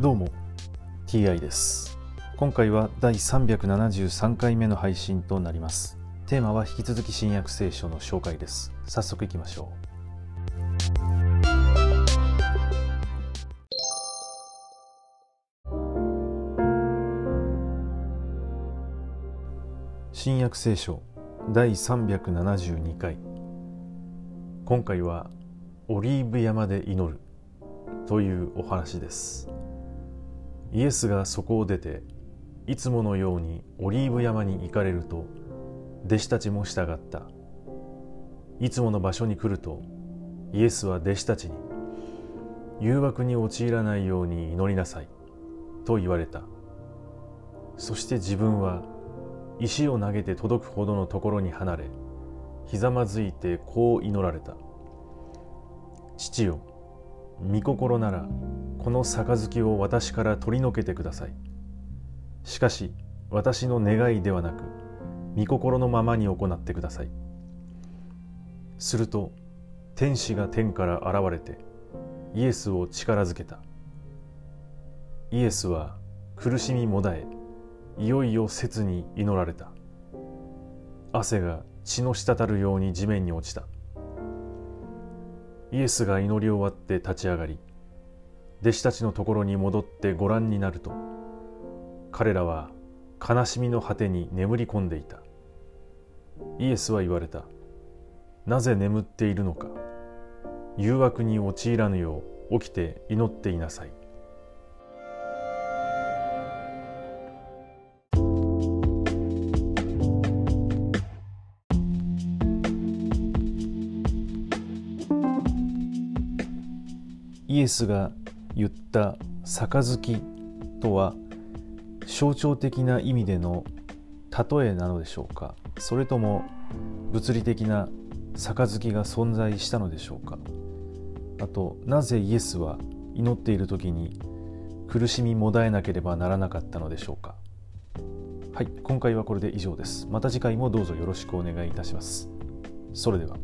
どうも TI です。今回は第373回目の配信となります。テーマは引き続き新約聖書の紹介です。早速いきましょう。新約聖書第372回。今回はオリーブ山で祈るというお話です。イエスがそこを出ていつものようにオリーブ山に行かれると弟子たちも従った。いつもの場所に来るとイエスは弟子たちに誘惑に陥らないように祈りなさいと言われた。そして自分は石を投げて届くほどのところに離れひざまずいてこう祈られた。父よ御心ならこの杯を私から取り除けてください。しかし私の願いではなく御心のままに行ってください。すると天使が天から現れてイエスを力づけた。イエスは苦しみもだえいよいよ切に祈られた。汗が血の滴るように地面に落ちた。イエスが祈り終わって立ち上がり弟子たちのところに戻ってご覧になると彼らは悲しみの果てに眠り込んでいた。イエスは言われた。なぜ眠っているのか。誘惑に陥らぬよう起きて祈っていなさい。イエスが言った杯とは象徴的な意味での例えなのでしょうか？それとも物理的な杯が存在したのでしょうか？あとなぜイエスは祈っている時に苦しみもだえなければならなかったのでしょうか？はい今回はこれで以上です。また次回もどうぞよろしくお願いいたします。それでは。